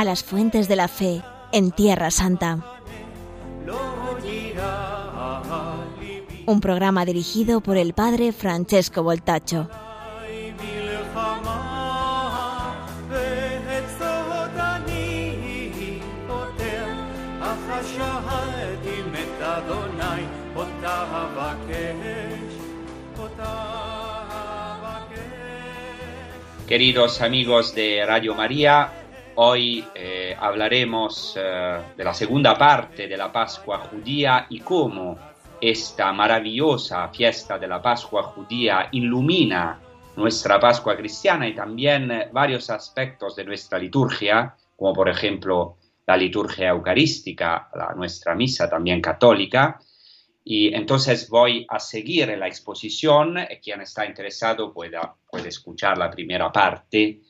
a las fuentes de la fe en Tierra Santa. Un programa dirigido por el padre Francesco Voltacho. Queridos amigos de Radio María, Hoy eh, hablaremos eh, de la segunda parte de la Pascua judía y cómo esta maravillosa fiesta de la Pascua judía ilumina nuestra Pascua cristiana y también varios aspectos de nuestra liturgia, como por ejemplo la liturgia eucarística, la, nuestra misa también católica. Y entonces voy a seguir la exposición. Quien está interesado puede escuchar la primera parte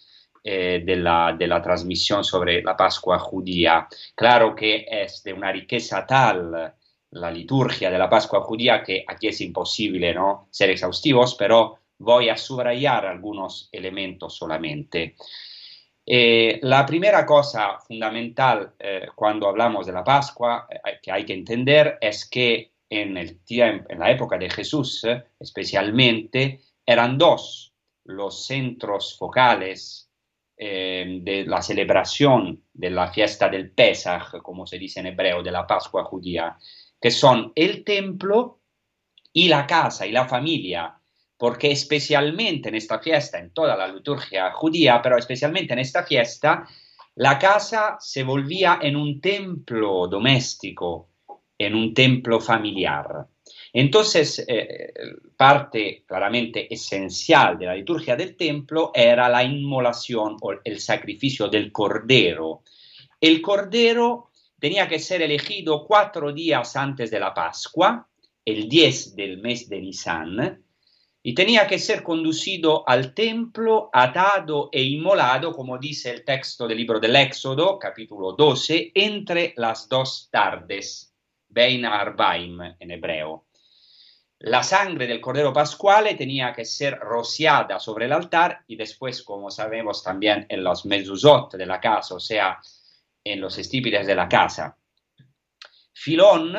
eh, de, la, de, la, transmisión sobre la Pascua judía. Claro que es de una riqueza tal la liturgia de la Pascua judía que aquí es imposible ¿no? ser exhaustivos, pero voy a subrayar algunos elementos solamente. Eh, la primera cosa fundamental eh, cuando hablamos de la Pascua que hay que entender es que en, la época de Jesús especialmente eran dos los centros focales eh, de la celebración de la fiesta del Pesach, como se dice en hebreo, de la Pascua judía, que son el templo y la casa y la familia, porque especialmente en esta fiesta, en toda la liturgia judía, pero especialmente en esta fiesta, la casa se volvía en un templo doméstico, en un templo familiar. Entonces, eh, parte claramente esencial de la liturgia del templo era la inmolación o el sacrificio del cordero. El cordero tenía que ser elegido cuatro días antes de la Pascua, el 10 del mes de Nisan, y tenía que ser conducido al templo, atado e inmolado, como dice el texto del libro del Éxodo, capítulo 12, entre las dos tardes, Bein Arbaim en hebreo. La sangre del Cordero Pascuale tenía que ser rociada sobre el altar y después, como sabemos también en los mezuzot de la casa, o sea, en los estípides de la casa. Filón,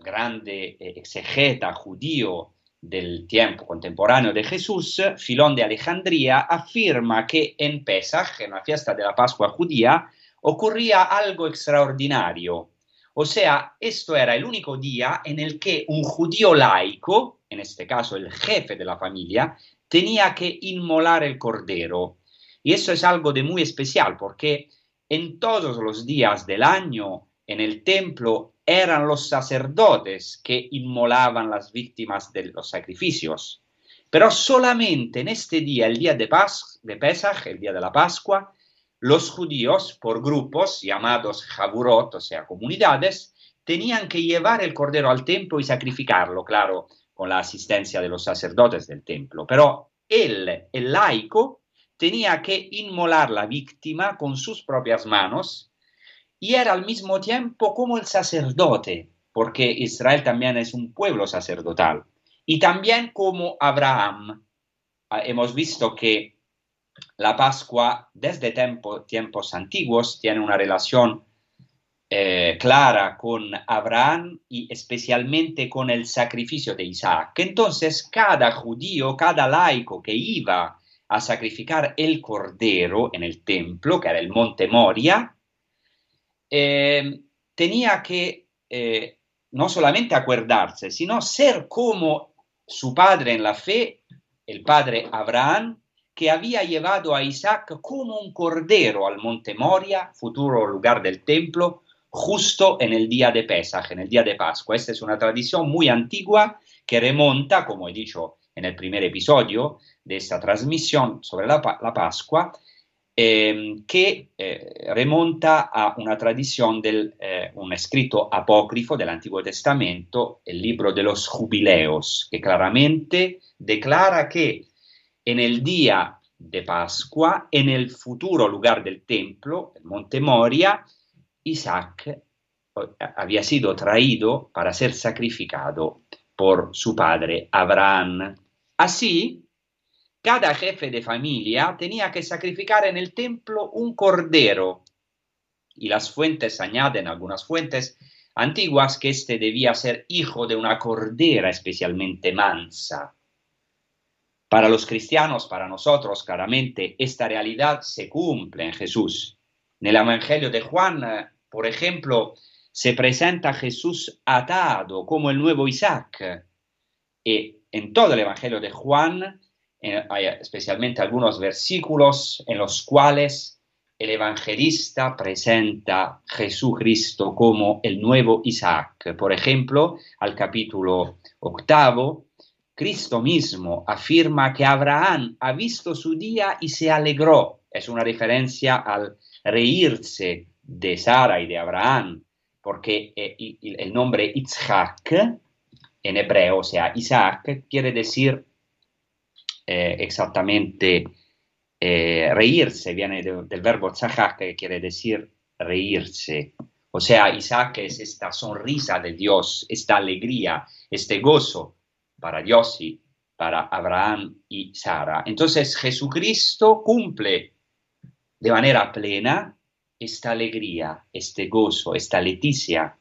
grande eh, exegeta judío del tiempo contemporáneo de Jesús, Filón de Alejandría, afirma que en Pesach, en la fiesta de la Pascua judía, ocurría algo extraordinario o sea, esto era el único día en el que un judío laico, en este caso el jefe de la familia, tenía que inmolar el cordero. Y eso es algo de muy especial porque en todos los días del año en el templo eran los sacerdotes que inmolaban las víctimas de los sacrificios. Pero solamente en este día, el día de, Pas de Pesach, el día de la Pascua, los judíos, por grupos llamados jaburot, o sea, comunidades, tenían que llevar el cordero al templo y sacrificarlo, claro, con la asistencia de los sacerdotes del templo. Pero él, el laico, tenía que inmolar la víctima con sus propias manos y era al mismo tiempo como el sacerdote, porque Israel también es un pueblo sacerdotal, y también como Abraham. Ah, hemos visto que la Pascua desde tiempos antiguos tiene una relación eh, clara con Abraham y especialmente con el sacrificio de Isaac. Entonces cada judío, cada laico que iba a sacrificar el cordero en el templo, que era el monte Moria, eh, tenía que eh, no solamente acordarse, sino ser como su padre en la fe, el padre Abraham, que había llevado a Isaac como un cordero al monte Moria, futuro lugar del templo, justo en el día de Pesach, en el día de Pascua. Esta es una tradición muy antigua que remonta, como he dicho en el primer episodio de esta transmisión sobre la, Pascua, eh, que eh, remonta a una tradición de eh, un escrito apócrifo del Antiguo Testamento, el libro de los jubileos, que claramente declara que en el día de Pascua, en el futuro lugar del templo, el monte Moria, Isaac había sido traído para ser sacrificado por su padre Abraham. Así, cada jefe de familia tenía que sacrificar en el templo un cordero. Y las fuentes añaden, algunas fuentes antiguas, que éste debía ser hijo de una cordera especialmente mansa. Para los cristianos, para nosotros, claramente, esta realidad se cumple en Jesús. En el Evangelio de Juan, por ejemplo, se presenta a Jesús atado como el nuevo Isaac. Y en todo el Evangelio de Juan hay especialmente algunos versículos en los cuales el evangelista presenta a Jesucristo como el nuevo Isaac. Por ejemplo, al capítulo octavo, Cristo mismo afirma que Abraham ha visto su día y se alegró. Es una referencia al reírse de Sara y de Abraham, porque eh, el nombre Isaac en hebreo, o sea, Isaac, quiere decir eh, exactamente eh, reírse, viene del verbo tzahak, que quiere decir reírse. O sea, Isaac es esta sonrisa de Dios, esta alegría, este gozo para Dios y para Abraham y Sara. Entonces Jesucristo cumple de manera plena esta alegría, este gozo, esta leticia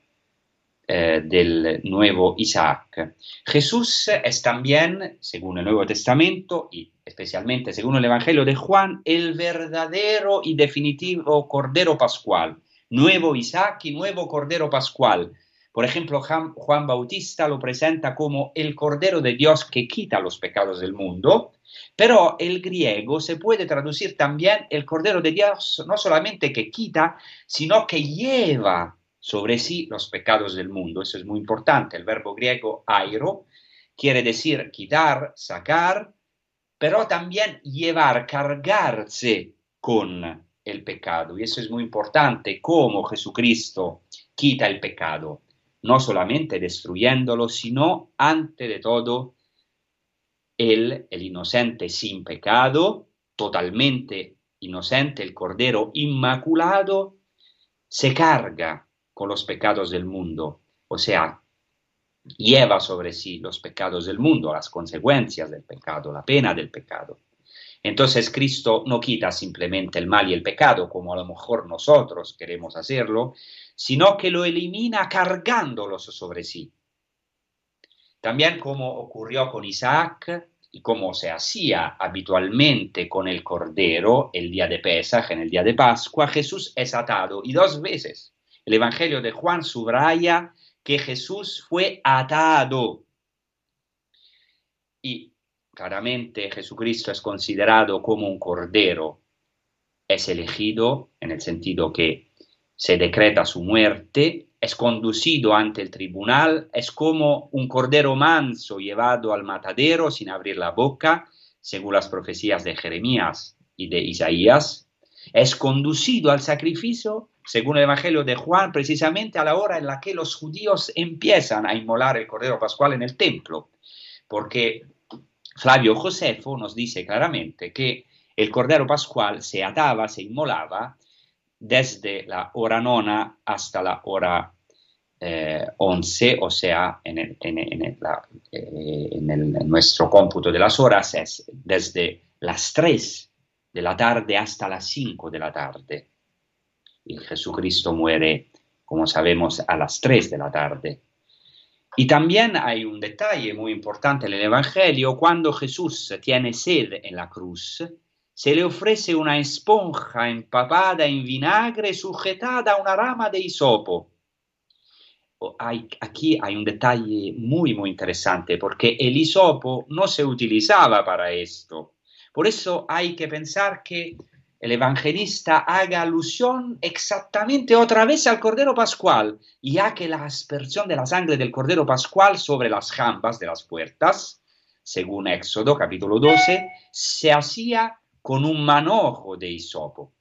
eh, del nuevo Isaac. Jesús es también, según el Nuevo Testamento y especialmente según el Evangelio de Juan, el verdadero y definitivo Cordero Pascual, nuevo Isaac y nuevo Cordero Pascual. Por ejemplo, Juan Bautista lo presenta como el Cordero de Dios que quita los pecados del mundo, pero el griego se puede traducir también el Cordero de Dios no solamente que quita, sino que lleva sobre sí los pecados del mundo. Eso es muy importante. El verbo griego airo quiere decir quitar, sacar, pero también llevar, cargarse con el pecado. Y eso es muy importante, cómo Jesucristo quita el pecado, no solamente destruyéndolo, sino ante de todo, él, el inocente sin pecado, totalmente inocente, el Cordero Inmaculado, se carga con los pecados del mundo, o sea, lleva sobre sí los pecados del mundo, las consecuencias del pecado, la pena del pecado. Entonces Cristo no quita simplemente el mal y el pecado, como a lo mejor nosotros queremos hacerlo, sino que lo elimina cargándolos sobre sí. También como ocurrió con Isaac y como se hacía habitualmente con el Cordero el día de Pesaj, en el día de Pascua, Jesús es atado y dos veces el Evangelio de Juan subraya que Jesús fue atado. Y claramente Jesucristo es considerado como un cordero. Es elegido en el sentido que se decreta su muerte, es conducido ante el tribunal, es como un cordero manso llevado al matadero sin abrir la boca, según las profecías de Jeremías y de Isaías, es conducido al sacrificio según el Evangelio de Juan, precisamente a la hora en la que los judíos empiezan a inmolar el Cordero Pascual en el templo, porque Flavio Josefo nos dice claramente que el Cordero Pascual se ataba, se inmolaba desde la hora nona hasta la hora eh, once, o sea, en, el, en, eh, nuestro cómputo de las horas es desde las tres de la tarde hasta las cinco de la tarde y Jesucristo muere, como sabemos, a las 3 de la tarde. Y también hay un detalle muy importante en el Evangelio, cuando Jesús tiene sed en la cruz, se le ofrece una esponja empapada en vinagre sujetada a una rama de hisopo. aquí hay un detalle muy, muy interesante, porque el hisopo no se utilizaba para esto. Por eso hay que pensar que el evangelista haga alusión exactamente otra vez al Cordero Pascual, ya que la aspersión de la sangre del Cordero Pascual sobre las jambas de las puertas, según Éxodo capítulo 12, se hacía con un manojo de hisopo.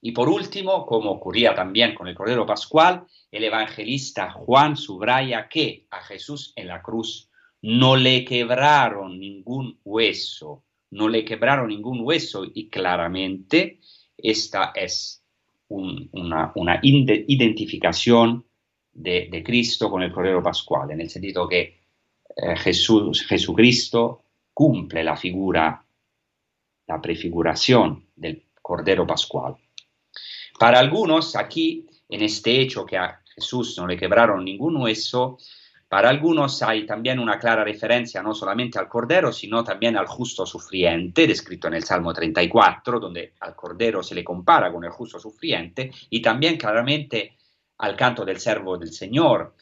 Y por último, como ocurría también con el Cordero Pascual, el evangelista Juan subraya que a Jesús en la cruz no le quebraron ningún hueso, no le quebraron ningún hueso y claramente esta es una, identificación de, Cristo con el Cordero Pascual, en el sentido que eh, Jesús, Jesucristo cumple la figura, la prefiguración del Cordero Pascual. Para algunos, aquí, en este hecho que a Jesús no le quebraron ningún hueso, para algunos hay también una clara referencia no solamente al Cordero, sino también al justo sufriente, descrito en el Salmo 34, donde al Cordero se le compara con el justo sufriente, y también claramente al canto del servo del Señor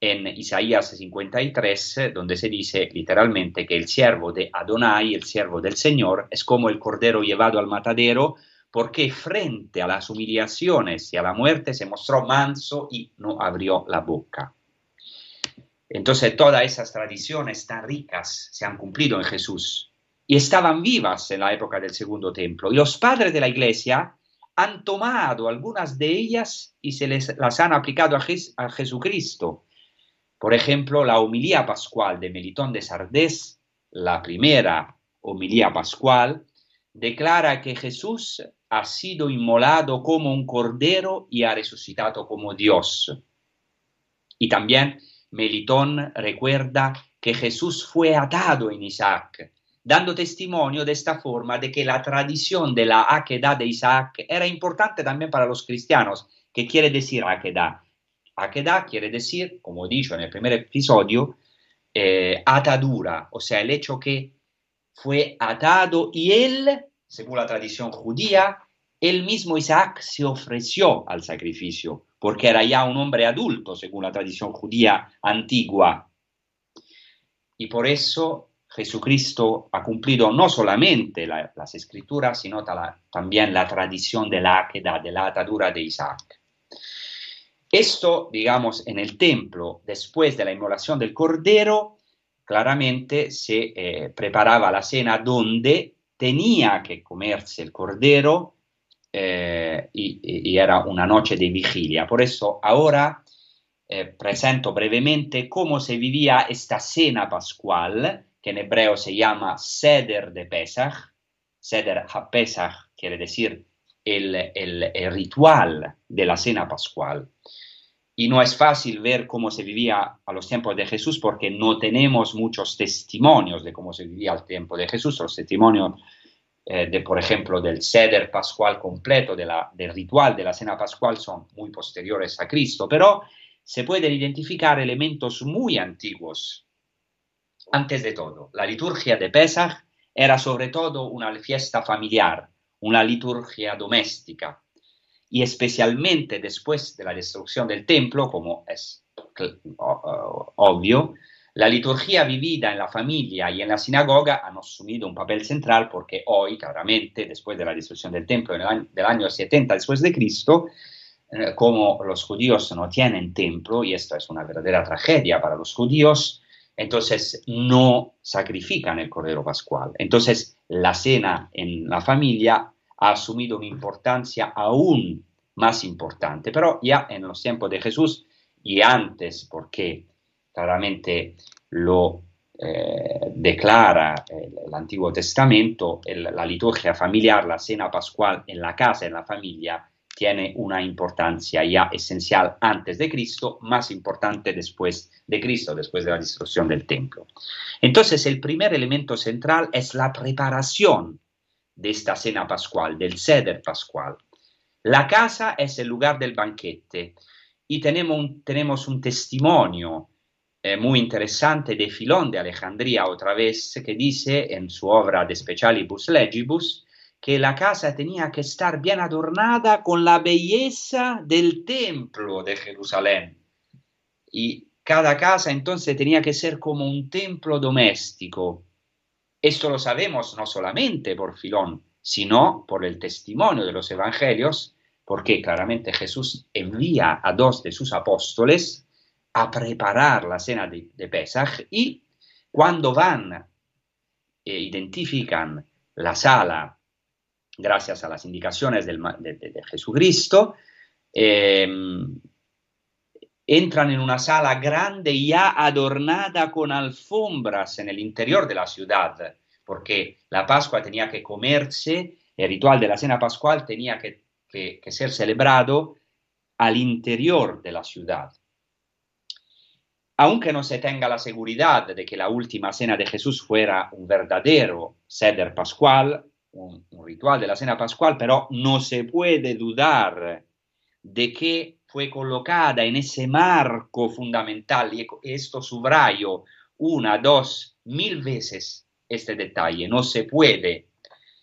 en Isaías 53, donde se dice literalmente que el siervo de Adonai, el siervo del Señor, es como el Cordero llevado al matadero, porque frente a las humillaciones y a la muerte se mostró manso y no abrió la boca. Entonces todas esas tradiciones tan ricas se han cumplido en Jesús y estaban vivas en la época del segundo templo. Y los padres de la iglesia han tomado algunas de ellas y se les, las han aplicado a, a Jesucristo. Por ejemplo, la homilía pascual de Melitón de Sardés, la primera homilía pascual, declara que Jesús ha sido inmolado como un cordero y ha resucitado como Dios. Y también Melitón recuerda que Jesús fue atado en Isaac, dando testimonio de esta forma de que la tradición de la aquedad de Isaac era importante también para los cristianos. ¿Qué quiere decir aquedad? Aquedad quiere decir, como dicho en el primer episodio, eh, atadura, o sea, el hecho que fue atado y él, según la tradición judía, el mismo Isaac se ofreció al sacrificio porque era ya un hombre adulto, según la tradición judía antigua. Y por eso Jesucristo ha cumplido no solamente las escrituras, sino también la tradición de la de la atadura de Isaac. Esto, digamos, en el templo, después de la inmolación del cordero, claramente se eh, preparaba la cena donde tenía que comerse el cordero eh, y, era una noche de vigilia. Por eso ahora eh, presento brevemente cómo se vivía esta cena pascual, que en hebreo se llama Seder de Pesach. Seder HaPesach quiere decir el, el ritual de la cena pascual. Y no es fácil ver cómo se vivía a los tiempos de Jesús porque no tenemos muchos testimonios de cómo se vivía al tiempo de Jesús. Los testimonios eh, de, por ejemplo, del ceder pascual completo, del ritual de la cena pascual, son muy posteriores a Cristo, pero se pueden identificar elementos muy antiguos. Antes de todo, la liturgia de Pesach era sobre todo una fiesta familiar, una liturgia doméstica, y especialmente después de la destrucción del templo, como es obvio, la liturgia vivida en la familia y en la sinagoga han asumido un papel central porque hoy, claramente, después de la destrucción del templo en el año, del año 70 después de Cristo, eh, como los judíos no tienen templo, y esto es una verdadera tragedia para los judíos, entonces no sacrifican el Cordero Pascual. Entonces la cena en la familia ha asumido una importancia aún más importante, pero ya en los tiempos de Jesús y antes, porque claramente lo eh, declara el, Antiguo Testamento, la liturgia familiar, la cena pascual en la casa, en la familia, tiene una importancia ya esencial antes de Cristo, más importante después de Cristo, después de la destrucción del templo. Entonces, el primer elemento central es la preparación de esta cena pascual, del ceder pascual. La casa es el lugar del banquete y tenemos un, tenemos un testimonio eh, muy interesante de Filón de Alejandría otra vez, que dice en su obra De Specialibus Legibus que la casa tenía que estar bien adornada con la belleza del templo de Jerusalén. Y cada casa entonces tenía que ser como un templo doméstico. Esto lo sabemos no solamente por Filón, sino por el testimonio de los evangelios, porque claramente Jesús envía a dos de sus apóstoles a preparar la cena de, Pesach y cuando van e identifican la sala gracias a las indicaciones del, de, de, de, Jesucristo. Eh, entran en una sala grande ya adornada con alfombras en el interior de la ciudad, porque la Pascua tenía que comerse, el ritual de la cena pascual tenía que ser celebrado al interior de la ciudad. Aunque no se tenga la seguridad de que la última cena de Jesús fuera un verdadero ceder pascual, un, ritual de la cena pascual, pero no se puede dudar de que fue colocada en ese marco fundamental, y esto subrayo una, dos, mil veces este detalle, no se puede,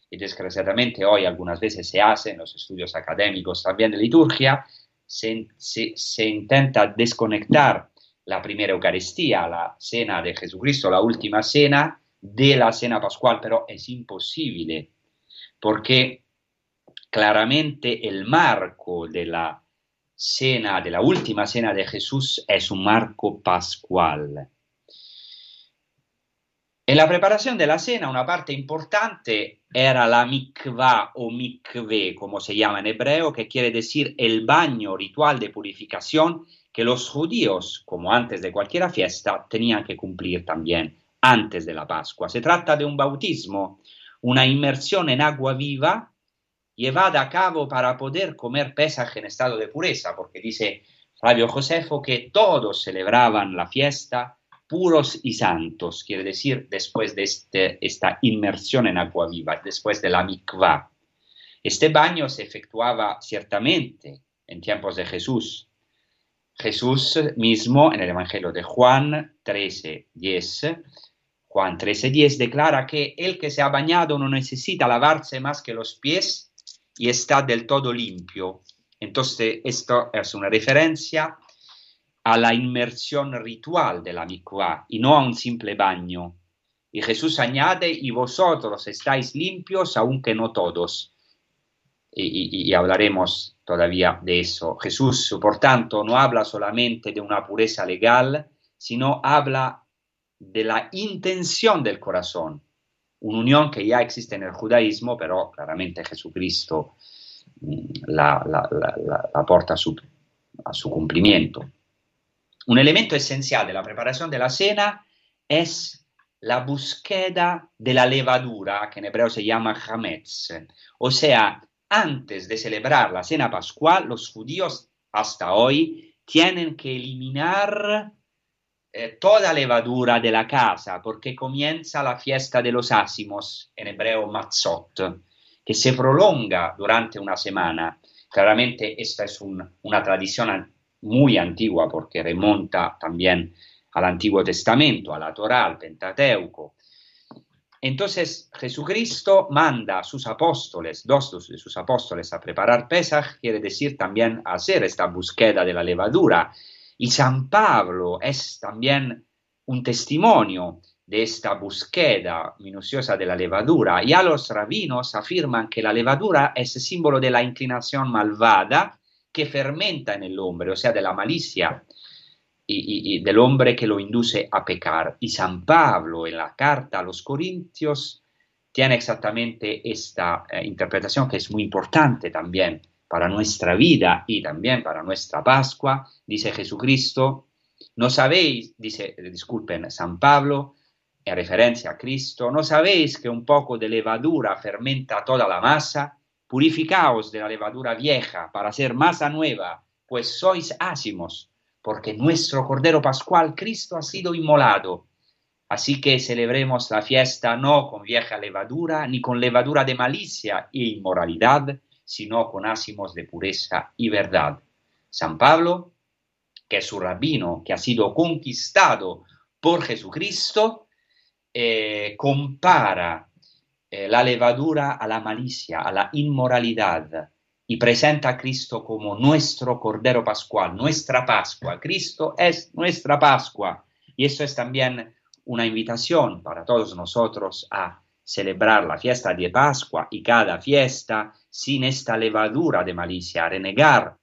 y desgraciadamente hoy algunas veces se hace en los estudios académicos también de liturgia, se, se intenta desconectar la primera Eucaristía, la cena de Jesucristo, la última cena de la cena pascual, pero es imposible porque claramente el marco de la cena, de la última cena de Jesús, es un marco pascual. En la preparación de la cena, una parte importante era la mikvah o mikve, como se llama en hebreo, que quiere decir el baño ritual de purificación que los judíos, como antes de cualquier fiesta, tenían que cumplir también antes de la Pascua. Se trata de un bautismo, una inmersión en agua viva llevada a cabo para poder comer Pesaj en estado de pureza, porque dice Flavio Josefo que todos celebraban la fiesta puros y santos, quiere decir después de este, esta inmersión en agua viva, después de la mikvah. Este baño se efectuaba ciertamente en tiempos de Jesús. Jesús mismo en el Evangelio de Juan 13, 10, Juan 13, 10 declara que el que se ha bañado no necesita lavarse más que los pies y está del todo limpio. Entonces, esto es una referencia a la inmersión ritual de la mikvah y no a un simple baño. Y Jesús añade, y vosotros estáis limpios, aunque no todos. Y, hablaremos todavía de eso. Jesús, por tanto, no habla solamente de una pureza legal, sino habla de la intención del corazón un'unione che ya existe en el judaísmo, pero claramente Jesucristo mm, la, la porta a su, a su, cumplimiento. Un elemento esencial de la preparación de la cena es la búsqueda de la levadura, que en hebreo se llama hametz. O sea, antes de celebrar la cena pascual, los judíos hasta hoy tienen que eliminar eh, toda levadura de la casa, porque comienza la fiesta de los ácimos, en hebreo matzot, que se prolonga durante una semana. Claramente esta es un, una tradición muy antigua porque remonta también al Antiguo Testamento, a la Torá, al Pentateuco. Entonces Jesucristo manda a sus apóstoles, dos de sus apóstoles, a preparar Pesach, quiere decir también hacer esta búsqueda de la levadura y San Pablo es también un testimonio de esta búsqueda minuciosa de la levadura. Ya los rabinos afirman que la levadura es símbolo de la inclinación malvada que fermenta en el hombre, o sea, de la malicia y, del hombre que lo induce a pecar. Y San Pablo en la carta a los Corintios tiene exactamente esta eh, interpretación que es muy importante también para nuestra vida y también para nuestra Pascua, dice Jesucristo, no sabéis, dice, disculpen, San Pablo, en referencia a Cristo, no sabéis que un poco de levadura fermenta toda la masa, purificaos de la levadura vieja para hacer masa nueva, pues sois ácimos, porque nuestro Cordero Pascual, Cristo, ha sido inmolado. Así que celebremos la fiesta no con vieja levadura, ni con levadura de malicia e inmoralidad, sino con ácimos de pureza y verdad. San Pablo, que es su rabino, que ha sido conquistado por Jesucristo, eh, compara eh, la levadura a la malicia, a la inmoralidad, y presenta a Cristo como nuestro Cordero Pascual, nuestra Pascua. Cristo es nuestra Pascua. Y eso es también una invitación para todos nosotros a celebrar la fiesta de Pascua y cada fiesta sin esta levadura de malicia, a renegar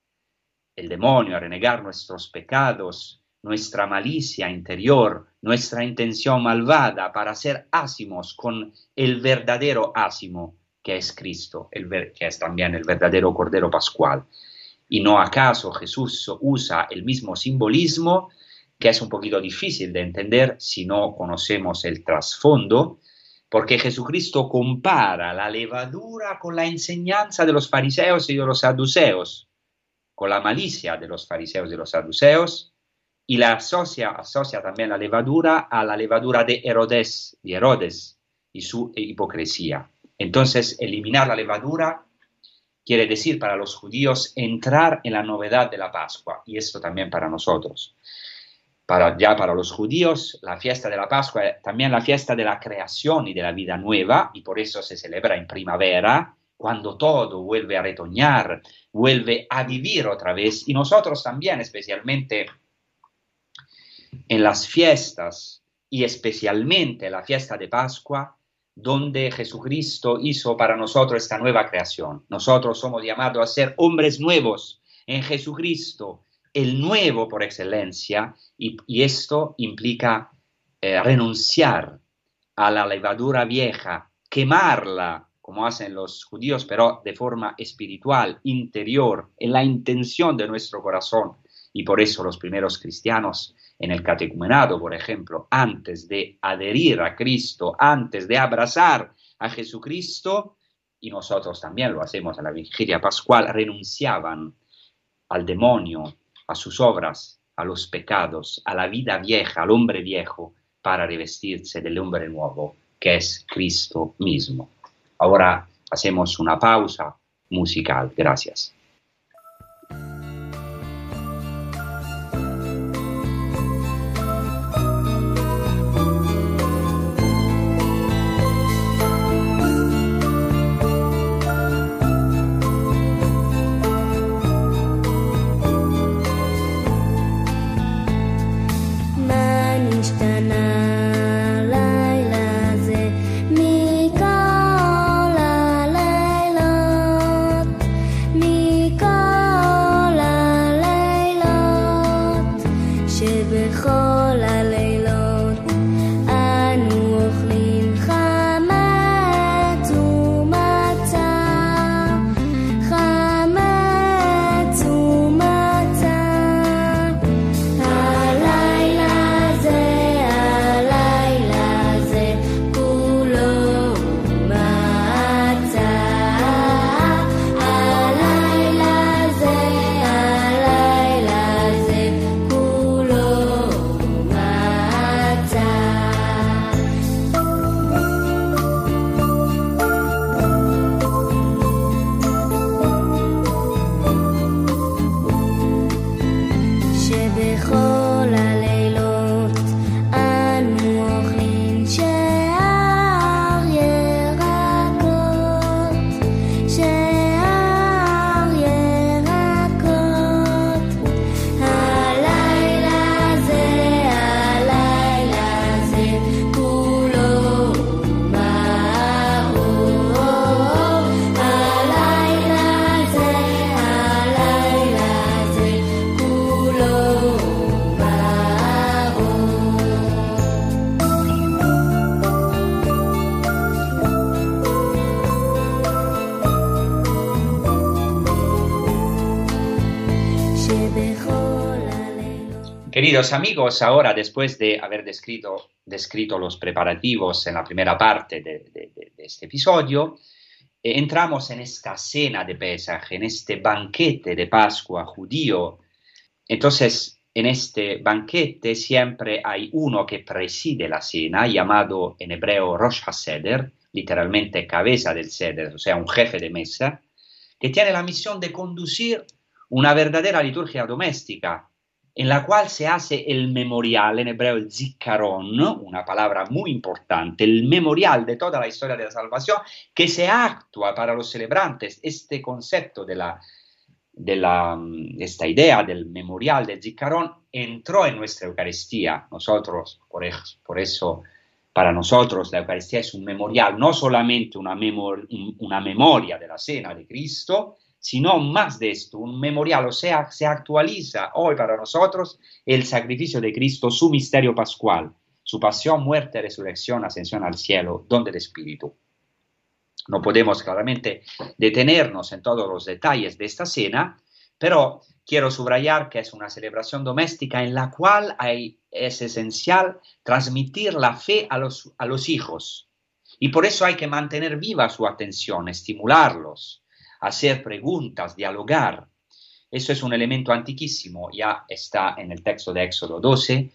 el demonio, a renegar nuestros pecados, nuestra malicia interior, nuestra intención malvada para ser ácimos con el verdadero ácimo que es Cristo, el que es también el verdadero Cordero Pascual. Y no acaso Jesús usa el mismo simbolismo, que es un poquito difícil de entender si no conocemos el trasfondo, porque Jesucristo compara la levadura con la enseñanza de los fariseos y de los saduceos, con la malicia de los fariseos y de los saduceos, y la asocia, asocia también la levadura a la levadura de Herodes, y Herodes y su hipocresía. Entonces, eliminar la levadura quiere decir para los judíos entrar en la novedad de la Pascua, y esto también para nosotros. Para, ya para los judíos, la fiesta de la Pascua es también la fiesta de la creación y de la vida nueva, y por eso se celebra en primavera, cuando todo vuelve a retoñar, vuelve a vivir otra vez, y nosotros también, especialmente en las fiestas, y especialmente la fiesta de Pascua, donde Jesucristo hizo para nosotros esta nueva creación. Nosotros somos llamados a ser hombres nuevos en Jesucristo, el nuevo por excelencia y, esto implica eh, renunciar a la levadura vieja, quemarla, como hacen los judíos, pero de forma espiritual, interior, en la intención de nuestro corazón. Y por eso los primeros cristianos en el catecumenado, por ejemplo, antes de adherir a Cristo, antes de abrazar a Jesucristo, y nosotros también lo hacemos en la vigilia pascual, renunciaban al demonio, a sus obras, a los pecados, a la vida vieja, al hombre viejo, para revestirse del hombre nuevo, que es Cristo mismo. Ahora hacemos una pausa musical. Gracias. Queridos amigos, ahora después de haber descrito, los preparativos en la primera parte de, este episodio, eh, entramos en esta cena de Pesaj, en este banquete de Pascua judío. Entonces, en este banquete siempre hay uno que preside la cena, llamado en hebreo Rosh HaSeder, literalmente cabeza del Seder, o sea, un jefe de mesa, que tiene la misión de conducir una verdadera liturgia doméstica en la cual se hace el memorial, en hebreo el zikaron, una palabra muy importante, el memorial de toda la historia de la salvación, que se actúa para los celebrantes. Este concepto de, la, de, la, esta idea del memorial del zikaron entró en nuestra Eucaristía. Nosotros, por por eso para nosotros la Eucaristía es un memorial, no solamente una, una memoria de la cena de Cristo, sino más de esto, un memorial, o sea, se actualiza hoy para nosotros el sacrificio de Cristo, su misterio pascual, su pasión, muerte, resurrección, ascensión al cielo, donde el Espíritu. No podemos claramente detenernos en todos los detalles de esta cena, pero quiero subrayar que es una celebración doméstica en la cual es esencial transmitir la fe a los, a los hijos. Y por eso hay que mantener viva su atención, estimularlos, hacer preguntas, dialogar. Eso es un elemento antiquísimo, ya está en el texto de Éxodo 12,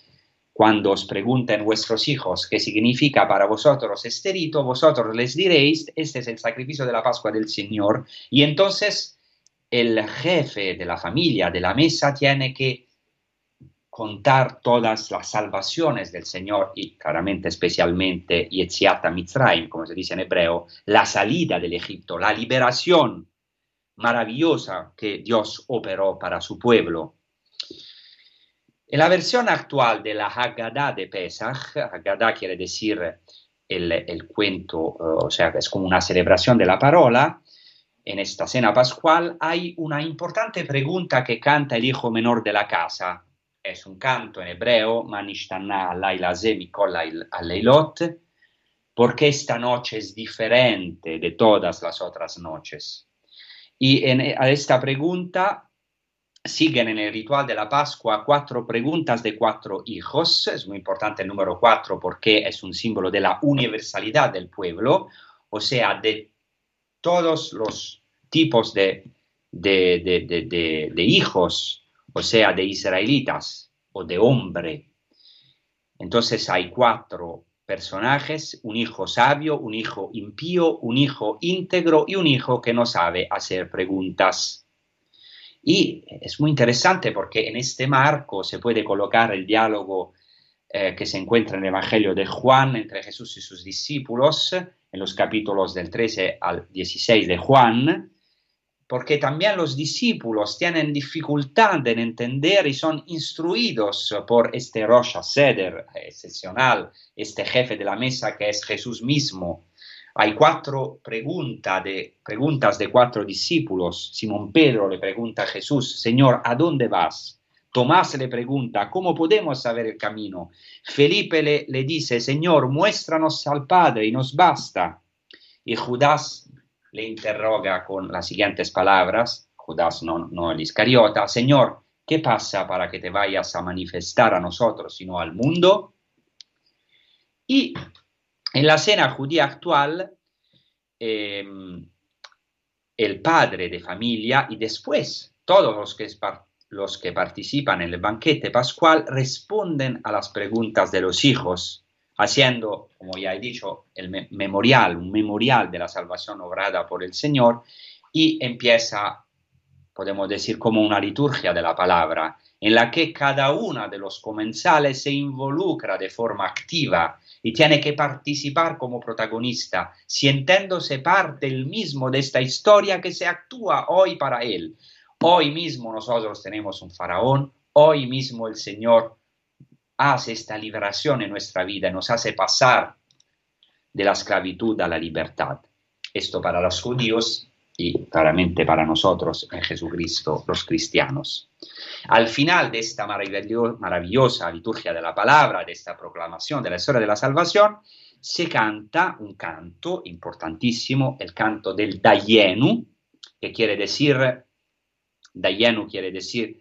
cuando os pregunten vuestros hijos qué significa para vosotros este rito, vosotros les diréis, este es el sacrificio de la Pascua del Señor, y entonces el jefe de la familia, de la mesa, tiene que contar todas las salvaciones del Señor y claramente especialmente Yetziata Mitzrayim, como se dice en hebreo, la salida del Egipto, la liberación maravillosa que Dios operó para su pueblo. En la versión actual de la Haggadah de Pesach, Haggadah quiere decir el, cuento, o sea, es como una celebración de la parola, en esta cena pascual hay una importante pregunta que canta el hijo menor de la casa. Es un canto en hebreo, Manishtana Laila Aleilot, porque esta noche es diferente de todas las otras noches. Y en, a esta pregunta siguen en el ritual de la Pascua cuatro preguntas de cuatro hijos. Es muy importante el número cuatro porque es un símbolo de la universalidad del pueblo, o sea, de todos los tipos de, de, hijos, o sea, de israelitas o de hombre. Entonces hay cuatro personajes, un hijo sabio, un hijo impío, un hijo íntegro y un hijo que no sabe hacer preguntas. Y es muy interesante porque en este marco se puede colocar el diálogo eh, que se encuentra en el Evangelio de Juan entre Jesús y sus discípulos, en los capítulos del 13 al 16 de Juan, porque también los discípulos tienen dificultad en entender y son instruidos por este Rosh Seder excepcional, este jefe de la mesa que es Jesús mismo, hay cuatro preguntas de, preguntas de cuatro discípulos. Simón Pedro le pregunta a Jesús, Señor, ¿a dónde vas? Tomás le pregunta, ¿cómo podemos saber el camino? Felipe le, le dice, Señor, muéstranos al Padre y nos basta. Y Judas le interroga con las siguientes palabras, Judas no, el Iscariota, Señor, ¿qué pasa para que te vayas a manifestar a nosotros y no al mundo? Y en la cena judía actual, em, el padre de familia y después todos los que, los que participan en el banquete pascual responden a las preguntas de los hijos, haciendo, como ya he dicho, el memorial, un memorial de la salvación obrada por el Señor, y empieza, podemos decir, como una liturgia de la palabra, en la que cada uno de los comensales se involucra de forma activa y tiene que participar como protagonista, sintiéndose parte el mismo de esta historia que se actúa hoy para él. Hoy mismo nosotros tenemos un faraón, hoy mismo el Señor hace esta liberación en nuestra vida, nos hace pasar de la esclavitud a la libertad. Esto para los judíos y claramente para nosotros en Jesucristo, los cristianos. Al final de esta maravillosa liturgia de la palabra, de esta proclamación de la historia de la salvación, se canta un canto importantísimo, el canto del Dayenu, que quiere decir, Dayenu quiere decir,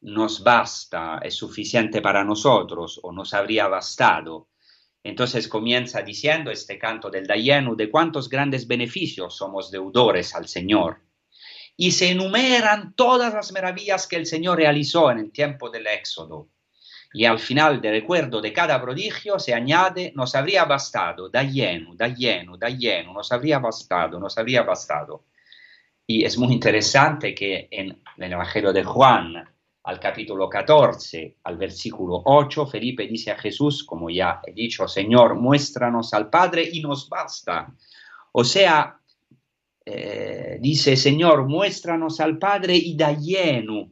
nos basta, es suficiente para nosotros o nos habría bastado. Entonces comienza diciendo este canto del Dayenu de cuántos grandes beneficios somos deudores al Señor y se enumeran todas las maravillas que el Señor realizó en el tiempo del Éxodo. Y al final del recuerdo de cada prodigio se añade, nos habría bastado, da lleno, da lleno, da lleno, nos habría bastado, nos habría bastado. Y es muy interesante que en el Evangelio de Juan, al capítulo 14, al versículo 8, Felipe dice a Jesús, como ya he dicho, Señor, muéstranos al Padre y nos basta. O sea, eh, dice, Señor, muéstranos al Padre y da lleno.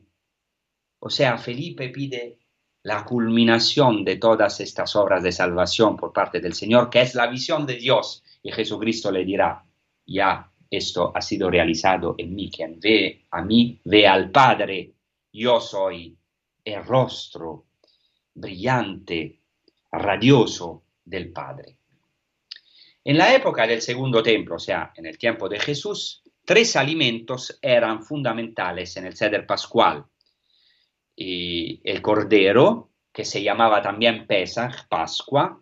O sea, Felipe pide la culminación de todas estas obras de salvación por parte del Señor, que es la visión de Dios. Y Jesucristo le dirá, ya esto ha sido realizado en mí. Quien ve a mí, ve al Padre. Yo soy el rostro brillante, radioso del Padre. En la época del segundo templo, o sea, en el tiempo de Jesús, tres alimentos eran fundamentales en el ceder pascual. Y el cordero, que se llamaba también Pesach, Pascua,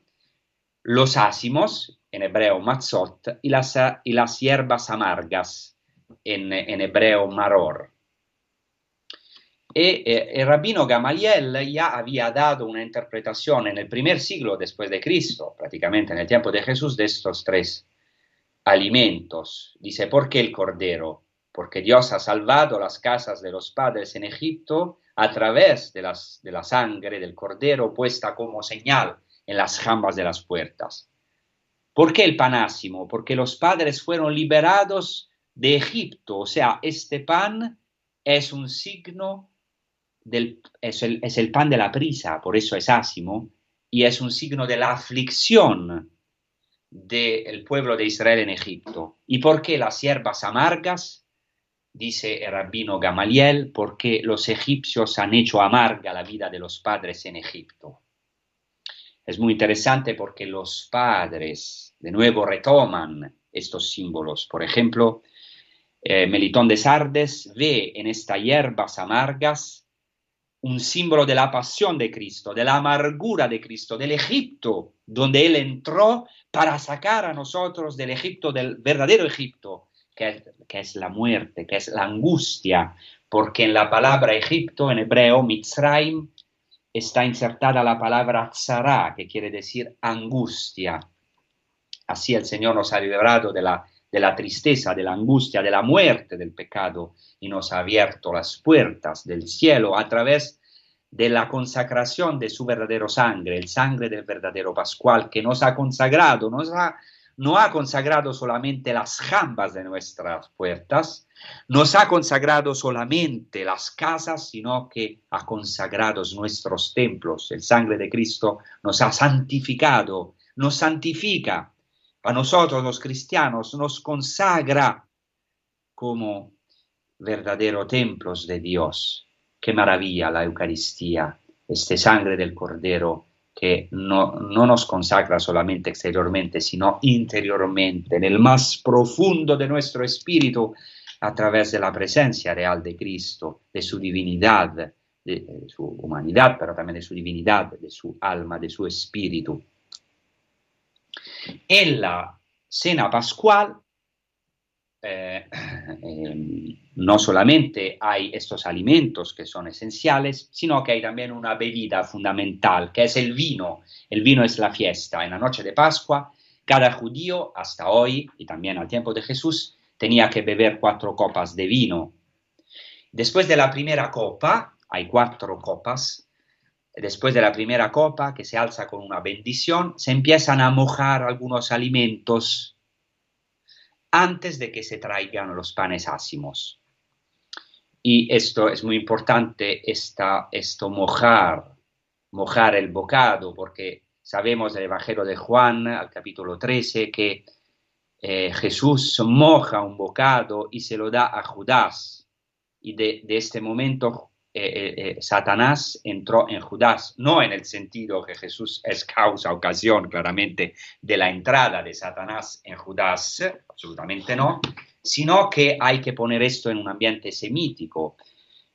los ácimos, en hebreo matzot, y las, y las hierbas amargas, en, en hebreo maror. Y eh, el rabino Gamaliel ya había dado una interpretación en el primer siglo después de Cristo, prácticamente en el tiempo de Jesús, de estos tres alimentos. Dice, ¿por qué el cordero? Porque Dios ha salvado las casas de los padres en Egipto a través de la sangre del cordero puesta como señal en las jambas de las puertas. ¿Por qué el panásimo? Porque los padres fueron liberados de Egipto, o sea, este pan es un signo es, el, pan de la prisa, por eso es ásimo, y es un signo de la aflicción del pueblo de Israel en Egipto. ¿Y por qué las hierbas amargas? Dice el rabino Gamaliel, porque los egipcios han hecho amarga la vida de los padres en Egipto. Es muy interesante porque los padres de nuevo retoman estos símbolos. Por ejemplo, eh, Melitón de Sardes ve en estas hierbas amargas un símbolo de la pasión de Cristo, de la amargura de Cristo, del Egipto, donde Él entró para sacar a nosotros del Egipto, del verdadero Egipto, que es, la muerte, que es la angustia, porque en la palabra Egipto, en hebreo, Mitzrayim, está insertada la palabra tzara, que quiere decir angustia. Así el Señor nos ha librado de la, de la tristeza, de la angustia, de la muerte del pecado y nos ha abierto las puertas del cielo a través de la consagración de su verdadero sangre, el sangre del verdadero Pascual, que nos ha consagrado, nos ha, no ha consagrado solamente las jambas de nuestras puertas, nos ha consagrado solamente las casas, sino que ha consagrado nuestros templos. El sangre de Cristo nos ha santificado, nos santifica. A nosotros los cristianos nos consagra como verdaderos templos de Dios. Qué maravilla la Eucaristía, este sangre del Cordero que no, no, nos consagra solamente exteriormente, sino interiormente, en el más profundo de nuestro espíritu, a través de la presencia real de Cristo, de su divinidad, de, de su humanidad, pero también de su divinidad, de su alma, de su espíritu. En la cena pascual eh, em, no solamente hay estos alimentos que son esenciales, sino que hay también una bebida fundamental, que es el vino. El vino es la fiesta. En la noche de Pascua, cada judío, hasta hoy y también al tiempo de Jesús, tenía que beber cuatro copas de vino. Después de la primera copa, hay cuatro copas, después de la primera copa, que se alza con una bendición, se empiezan a mojar algunos alimentos antes de que se traigan los panes ácimos. Y esto es muy importante, esta, esto mojar, mojar el bocado, porque sabemos del Evangelio de Juan, al capítulo 13, que eh, Jesús moja un bocado y se lo da a Judas. Y de, de este momento eh, eh, eh, Satanás entró en Judas, no en el sentido que Jesús es causa, ocasión claramente de la entrada de Satanás en Judas, absolutamente no, sino que hay que poner esto en un ambiente semítico,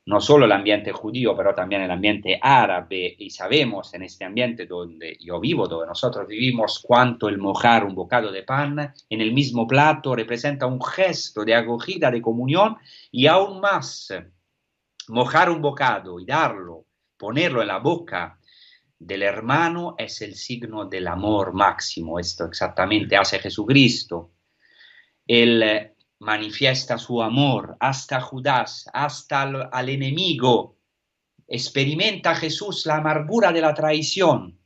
no solo el ambiente judío, pero también el ambiente árabe, y sabemos en este ambiente donde yo vivo, donde nosotros vivimos, cuánto el mojar un bocado de pan en el mismo plato representa un gesto de acogida, de comunión, y aún más mojar un bocado y darlo, ponerlo en la boca del hermano es el signo del amor máximo. Esto exactamente hace Jesucristo. Él manifiesta su amor hasta Judas, hasta al, enemigo. Experimenta Jesús la amargura de la traición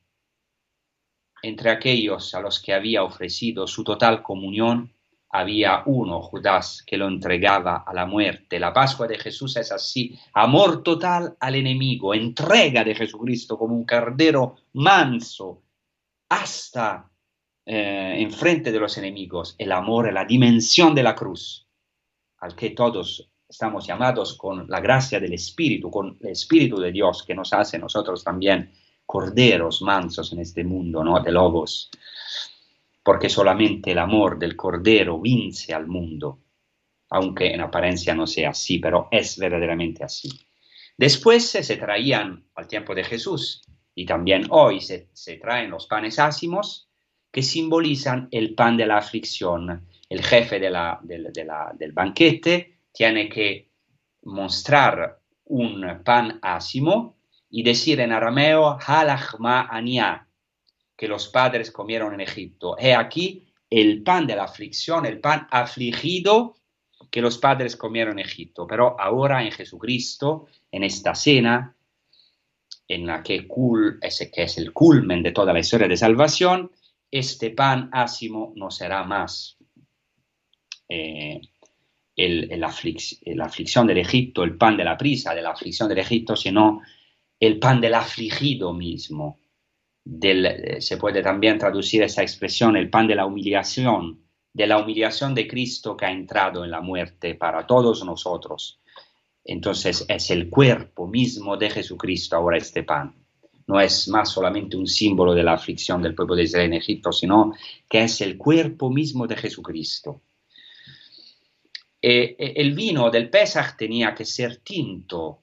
entre aquellos a los que había ofrecido su total comunión había uno, Judas, que lo entregaba a la muerte. La Pascua de Jesús es así, amor total al enemigo, entrega de Jesucristo como un cardero manso hasta eh, enfrente de los enemigos, el amor, la dimensión de la cruz. al que todos estamos llamados con la gracia del Espíritu, con el Espíritu de Dios que nos hace nosotros también corderos mansos en este mundo, ¿no? De lobos, porque solamente el amor del cordero vence al mundo, aunque en apariencia no sea así, pero es verdaderamente así. Después se traían al tiempo de Jesús y también hoy se, traen los panes ácimos que simbolizan el pan de la aflicción. El jefe del banquete tiene que mostrar un pan ácimo y decir en arameo halachma ania, que los padres comieron en Egipto. He aquí el pan de la aflicción, el pan afligido que los padres comieron en Egipto. Pero ahora en Jesucristo, en esta cena, en la que, es, que es el culmen de toda la historia de salvación, este pan ácimo no será más eh, la aflicción del Egipto, el pan de la prisa de la aflicción del Egipto, sino el pan del afligido mismo. Del, se puede también traducir esa expresión, el pan de la humillación, de la humillación de Cristo que ha entrado en la muerte para todos nosotros. Entonces es el cuerpo mismo de Jesucristo ahora este pan. No es más solamente un símbolo de la aflicción del pueblo de Israel en Egipto, sino que es el cuerpo mismo de Jesucristo. Eh, eh, el vino del Pesach tenía que ser tinto.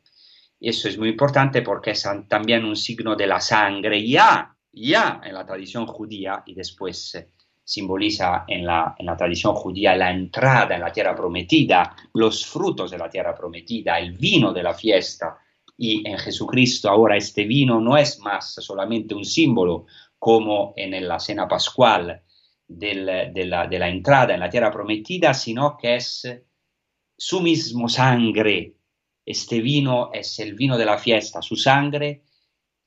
Y eso es muy importante porque es también un signo de la sangre ya, ya en la tradición judía y después simboliza en la, tradición judía la entrada en la tierra prometida, los frutos de la tierra prometida, el vino de la fiesta. Y en Jesucristo ahora este vino no es más solamente un símbolo como en la cena pascual de, la, de la entrada en la tierra prometida, sino que es su mismo sangre. Este vino es el vino de la fiesta, su sangre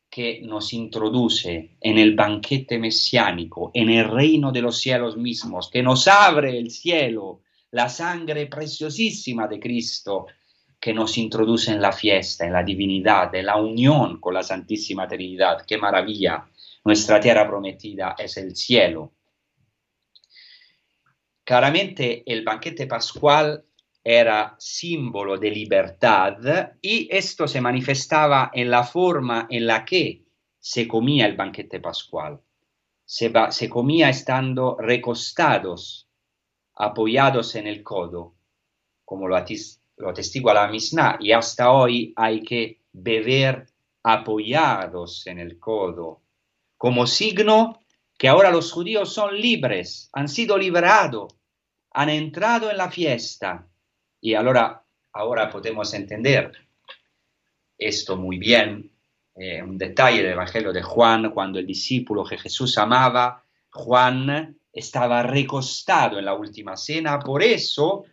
que nos introduce en el banquete mesiánico, en el reino de los cielos mismos, que nos abre el cielo, la sangre preciosísima de Cristo, que nos introduce en la fiesta, en la divinidad, en la unión con la Santísima Trinidad. ¡Qué maravilla! Nuestra tierra prometida es el cielo. Claramente el banquete pascual era símbolo de libertad y esto se manifestaba en la forma en la que se comía el banquete pascual. Se, se comía estando recostados, apoyados en el codo, como lo, lo atestigua la Mishnah, y hasta hoy hay que beber apoyados en el codo, como signo que ahora los judíos son libres, han sido liberados, han entrado en la fiesta y ahora, ahora podemos entender esto muy bien. Eh, un detalle del Evangelio de Juan, cuando el discípulo que Jesús amaba, Juan estaba recostado en la última cena, por eso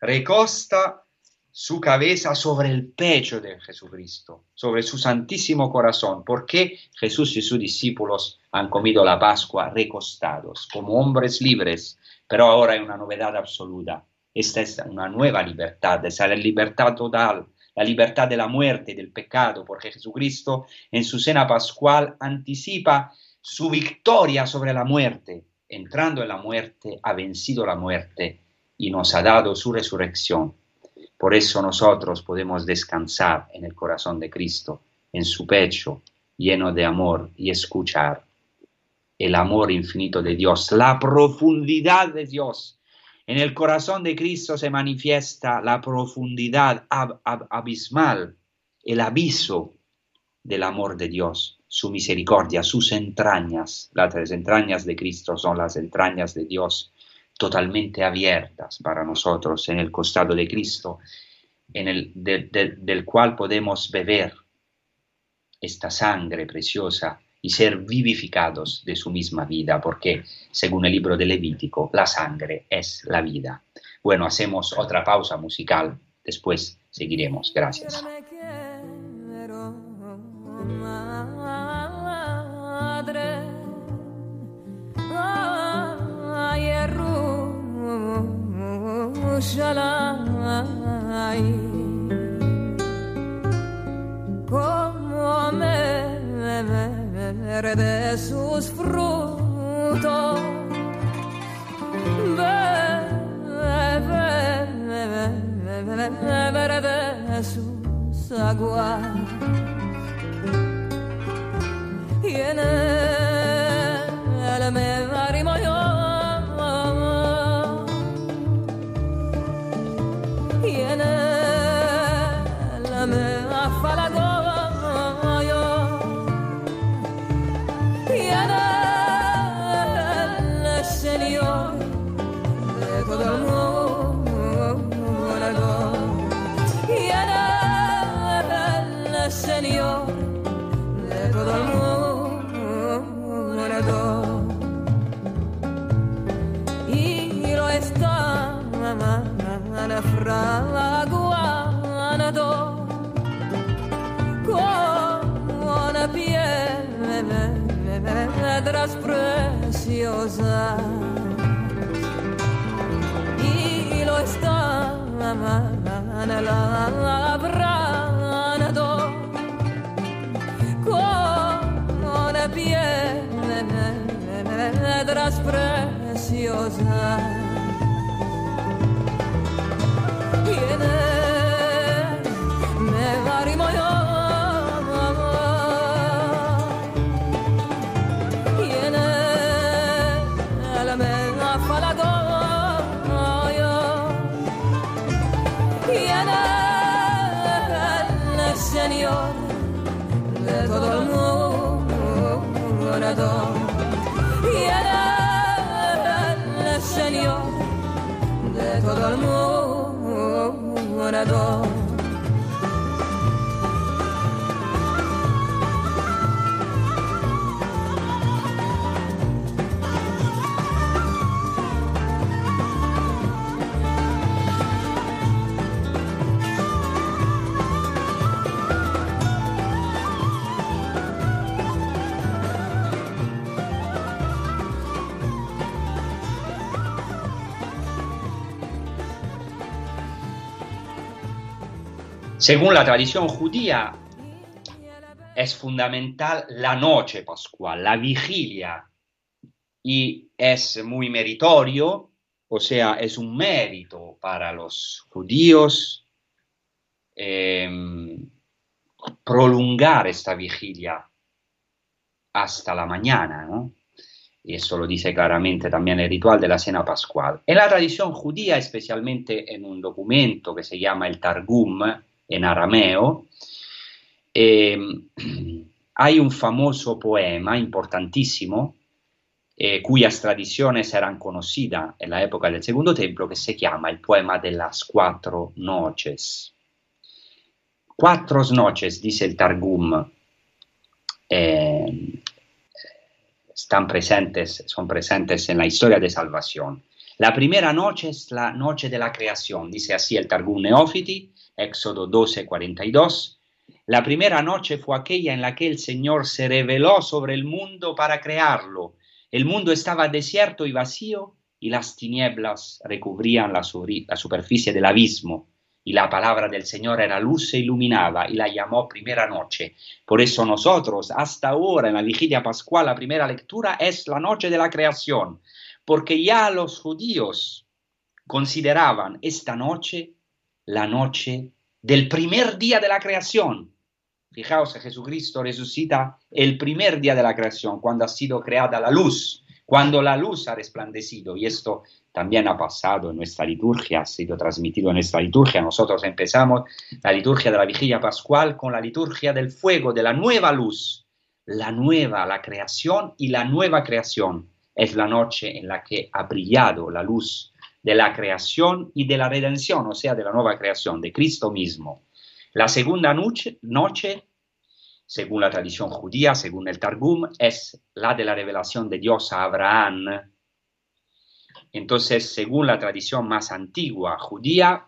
recosta su cabeza sobre el pecho de Jesucristo, sobre su santísimo corazón, porque Jesús y sus discípulos han comido la Pascua recostados, como hombres libres, pero ahora hay una novedad absoluta. Esta es una nueva libertad, esa es la libertad total, la libertad de la muerte del pecado, porque Jesucristo en su cena pascual anticipa su victoria sobre la muerte. Entrando en la muerte, ha vencido la muerte y nos ha dado su resurrección. Por eso nosotros podemos descansar en el corazón de Cristo, en su pecho, lleno de amor, y escuchar el amor infinito de Dios, la profundidad de Dios en el corazón de Cristo se manifiesta la profundidad abismal, el aviso del amor de Dios, su misericordia, sus entrañas. Las entrañas de Cristo son las entrañas de Dios totalmente abiertas para nosotros en el costado de Cristo, en el, del cual podemos beber esta sangre preciosa y ser vivificados de su misma vida, porque según el libro de Levítico, la sangre es la vida. Bueno, hacemos otra pausa musical, después seguiremos. Gracias. De sus frutos. Bebe, bebe, beber de sus aguas. Y en él me yo. Y en él Y lo está labrando con piedras preciosas. Según la tradición judía, es fundamental la noche pascual, la vigilia, y es muy meritorio, o sea, es un mérito para los judíos eh, prolongar esta vigilia hasta la mañana. Y eso lo dice claramente también el ritual de la cena pascual. En la tradición judía, especialmente en un documento que se llama el Targum, en arameo, eh, hay un famoso poema importantísimo eh, cuyas tradiciones eran conocidas en la época del Segundo Templo que se llama el poema de las cuatro noches. Cuatro noches, dice el Targum, eh, están presentes, son presentes en la historia de salvación. La primera noche es la noche de la dice así el Targum Neófiti, Éxodo 12, 42. La primera noche fue aquella en la que el Señor se reveló sobre el mundo para crearlo. El mundo estaba desierto y vacío y las tinieblas recubrían la, la superficie del abismo. Y la palabra del Señor era luz e iluminaba y la llamó primera noche. Por eso nosotros, hasta ahora en la vigilia pascual, la primera lectura es la noche de la creación, porque ya los judíos consideraban esta noche la noche del primer día de la creación. Fijaos que Jesucristo resucita el primer día de la creación, cuando ha sido creada la luz, cuando la luz ha resplandecido. Y esto también ha pasado en nuestra liturgia, ha sido transmitido en nuestra liturgia. Nosotros empezamos la liturgia de la vigilia pascual con la liturgia del fuego, de la nueva luz, la nueva, la creación y la nueva creación. Es la noche en la que ha brillado la luz de la creación y de la redención, o sea, de la nueva creación, de Cristo mismo. La segunda noche, según la tradición judía, según el Targum, es la de la revelación de Dios a Abraham. Entonces, según la tradición más antigua judía,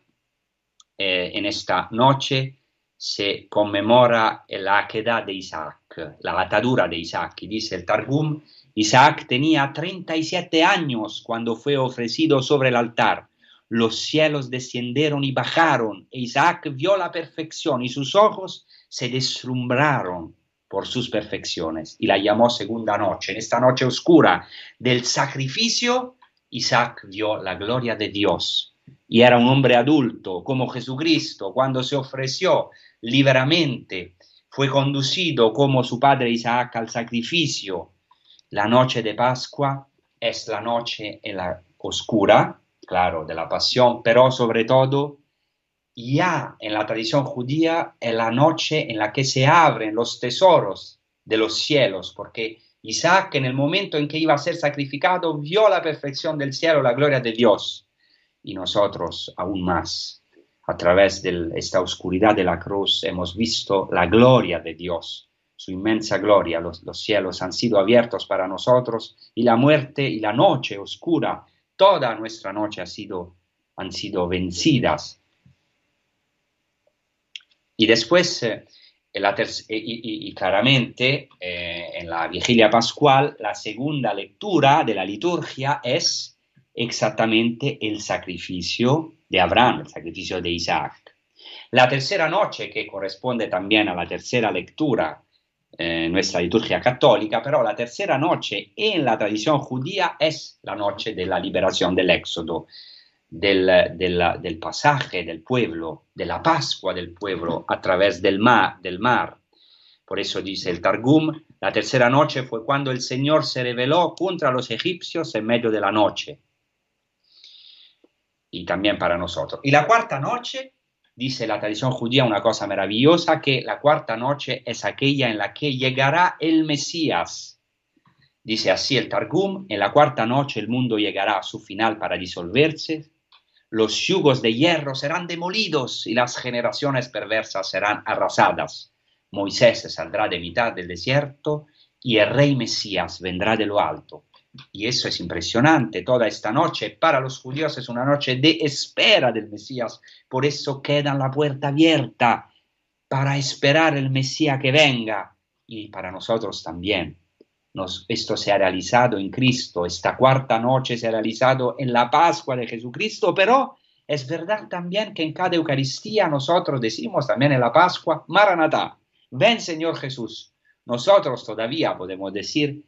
eh, en esta noche se conmemora la queda de Isaac, la atadura de Isaac, y dice el Targum, Isaac tenía 37 años cuando fue ofrecido sobre el altar. Los cielos descendieron y bajaron, e Isaac vio la perfección y sus ojos se deslumbraron por sus perfecciones y la llamó segunda noche. En esta noche oscura del sacrificio, Isaac vio la gloria de Dios. y era un hombre adulto, como Jesucristo, cuando se ofreció liberamente, fue conducido como su padre Isaac al sacrificio. La noche de Pascua es la noche en la oscura, claro, de la pasión, pero sobre todo ya en la tradición judía es la noche en la que se abren los tesoros de los cielos, porque Isaac en el momento en que iba a ser sacrificado vio la perfección del cielo, la gloria de Dios, y nosotros aún más. A través de esta oscuridad de la cruz hemos visto la gloria de Dios, su inmensa gloria. Los, los cielos han sido abiertos para nosotros y la muerte y la noche oscura, toda nuestra noche ha sido, han sido vencidas. Y después, eh, la y, claramente, eh, en la vigilia pascual, la segunda lectura de la liturgia es exactamente el sacrificio de Abraham, el sacrificio de Isaac. La tercera noche, que corresponde también a la tercera lectura eh, nuestra liturgia católica, pero la tercera noche en la tradición judía es la noche de la liberación del éxodo, del, del, pasaje del pueblo, de la Pascua del pueblo a través del mar, del mar. Por eso dice el Targum, la tercera noche fue cuando el Señor se reveló contra los egipcios en medio de la noche y también para nosotros. Y la cuarta noche, dice la tradición judía una cosa maravillosa, que la cuarta noche es aquella en la que llegará el Mesías. Dice así el Targum, en la cuarta noche el mundo llegará a su final para disolverse, los yugos de hierro serán demolidos y las generaciones perversas serán arrasadas. Moisés saldrá de mitad del desierto y el rey Mesías vendrá de lo alto. Y eso es impresionante. Toda esta noche para los judíos es una noche de espera del Mesías. Por eso queda la puerta abierta para esperar el Mesías que venga. Y para nosotros también. Nos, esto se ha realizado en Cristo. Esta cuarta noche se ha realizado en la Pascua de Jesucristo. Pero es verdad también que en cada Eucaristía nosotros decimos también en la Pascua, Maranatá, ven Señor Jesús. Nosotros todavía podemos decir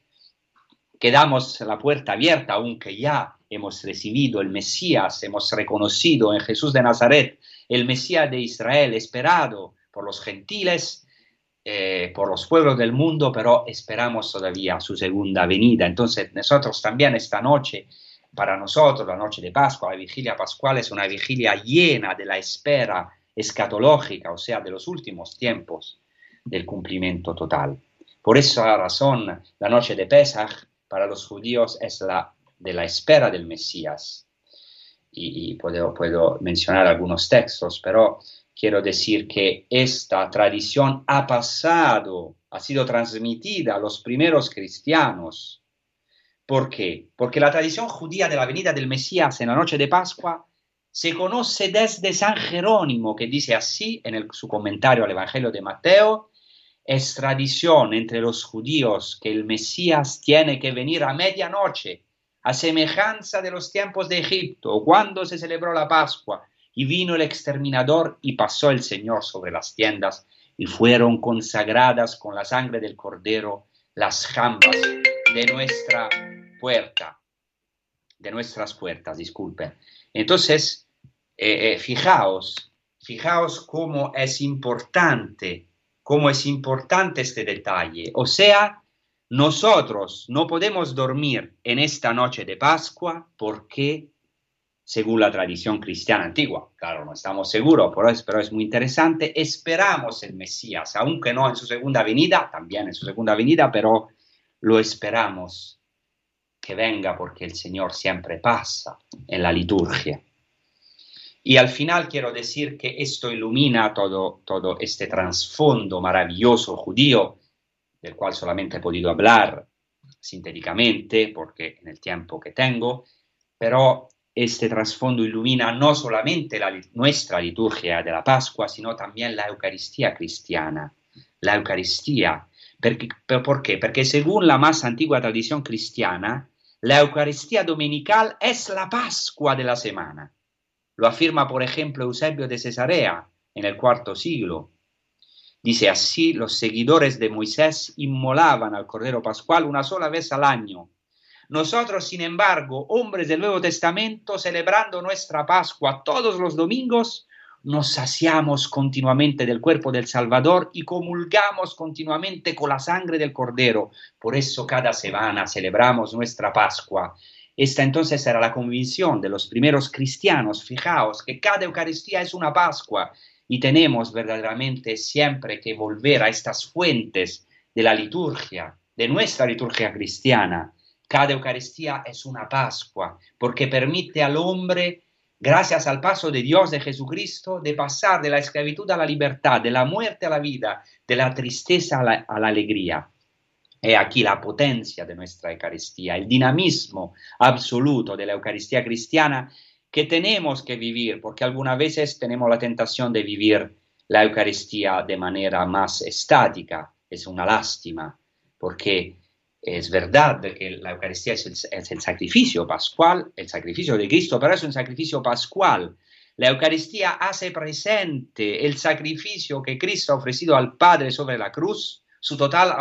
quedamos la puerta abierta, aunque ya hemos recibido el Mesías, hemos reconocido en Jesús de Nazaret el Mesías de Israel, esperado por los gentiles, eh, por los pueblos del mundo, pero esperamos todavía su segunda venida. Entonces nosotros también esta noche, para nosotros, la noche de Pascua, la vigilia pascual es una vigilia llena de la espera escatológica, o sea, de los últimos tiempos del cumplimiento total. Por esa razón, la noche de Pesach para los judíos es la de la espera del Mesías. Y, puedo, mencionar algunos textos, pero quiero decir que esta tradición ha pasado, ha sido transmitida a los primeros cristianos. ¿Por qué? Porque la tradición judía de la venida del Mesías en la noche de Pascua se conoce desde San Jerónimo, que dice así en su comentario al Evangelio de Mateo, es tradición entre los judíos que el Mesías tiene que venir a medianoche, a semejanza de los tiempos de Egipto, cuando se celebró la Pascua, y vino el exterminador y pasó el Señor sobre las tiendas, y fueron consagradas con la sangre del Cordero las jambas de nuestra puerta, de nuestras puertas, disculpen. Entonces, eh, eh, fijaos, fijaos cómo es importante cómo es importante este detalle. O sea, nosotros no podemos dormir en esta noche de Pascua porque, según la tradición cristiana antigua, claro, no estamos seguros, pero es, pero es muy interesante, esperamos el Mesías, aunque no en su segunda venida, también en su segunda venida, pero lo esperamos que venga porque el Señor siempre pasa en la liturgia. Y al final quiero decir que esto ilumina todo, todo este trasfondo maravilloso judío, del cual solamente he podido hablar sintéticamente, porque en el tiempo que tengo, pero este trasfondo ilumina no solamente la, nuestra liturgia de la Pascua, sino también la Eucaristía cristiana. La Eucaristía. ¿Por qué? Porque según la más antigua tradición cristiana, la Eucaristía dominical es la Pascua de la semana. Lo afirma, por ejemplo, Eusebio de Cesarea en el cuarto siglo. Dice así, los seguidores de Moisés inmolaban al Cordero Pascual una sola vez al año. Nosotros, sin embargo, hombres del Nuevo Testamento, celebrando nuestra Pascua todos los domingos, nos saciamos continuamente del cuerpo del Salvador y comulgamos continuamente con la sangre del Cordero. Por eso cada semana celebramos nuestra Pascua. Esta entonces era la convicción de los primeros cristianos. Fijaos que cada Eucaristía es una Pascua y tenemos verdaderamente siempre que volver a estas fuentes de la liturgia, de nuestra liturgia cristiana. Cada Eucaristía es una Pascua porque permite al hombre gracias al paso de Dios de Jesucristo, de pasar de la esclavitud a la libertad, de la muerte a la vida, de la tristeza a la, alegría. He aquí la potencia de nuestra Eucaristía, el dinamismo absoluto de la Eucaristía cristiana que tenemos que vivir, porque algunas veces tenemos la tentación de vivir la Eucaristía de manera más estática. Es una lástima, porque es verdad que la Eucaristía es el, sacrificio pascual, el sacrificio de Cristo, pero es un sacrificio pascual. La Eucaristía hace presente el sacrificio que Cristo ha ofrecido al Padre sobre la cruz, su total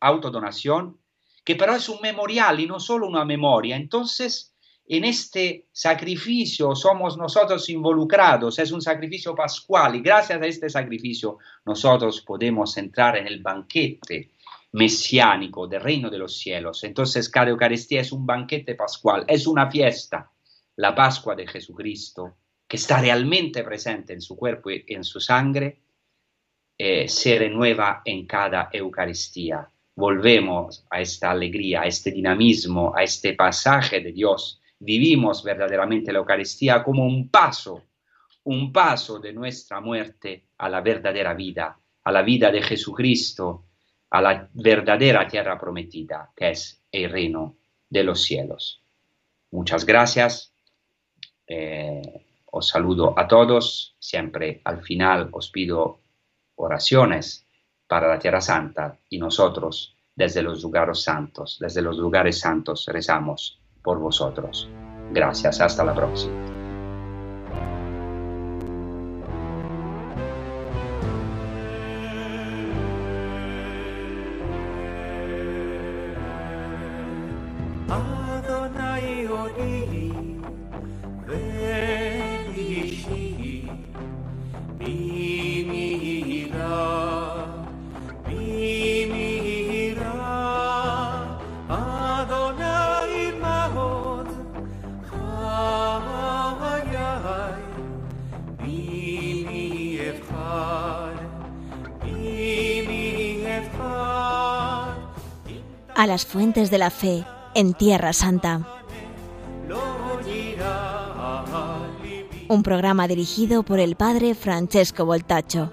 autodonación, que pero es un memorial y no solo una memoria. Entonces, en este sacrificio somos nosotros involucrados, es un sacrificio pascual y gracias a este sacrificio nosotros podemos entrar en el banquete mesiánico del reino de los cielos. Entonces cada Eucaristía es un banquete pascual, es una fiesta, la Pascua de Jesucristo, que está realmente presente en su cuerpo y en su sangre, eh, se renueva en cada Eucaristía. Volvemos a esta alegría, a este dinamismo, a este pasaje de Dios. Vivimos verdaderamente la Eucaristía como un paso, un paso de nuestra muerte a la verdadera vida, a la vida de Jesucristo, a la verdadera tierra prometida, que es el reino de los cielos. Muchas gracias. Eh, os saludo a todos. Siempre al final os pido oraciones para la Tierra Santa y nosotros desde los lugares santos, desde los lugares santos rezamos por vosotros. Gracias. Hasta la próxima. Las fuentes de la fe en Tierra Santa. Un programa dirigido por el padre Francesco Voltacho.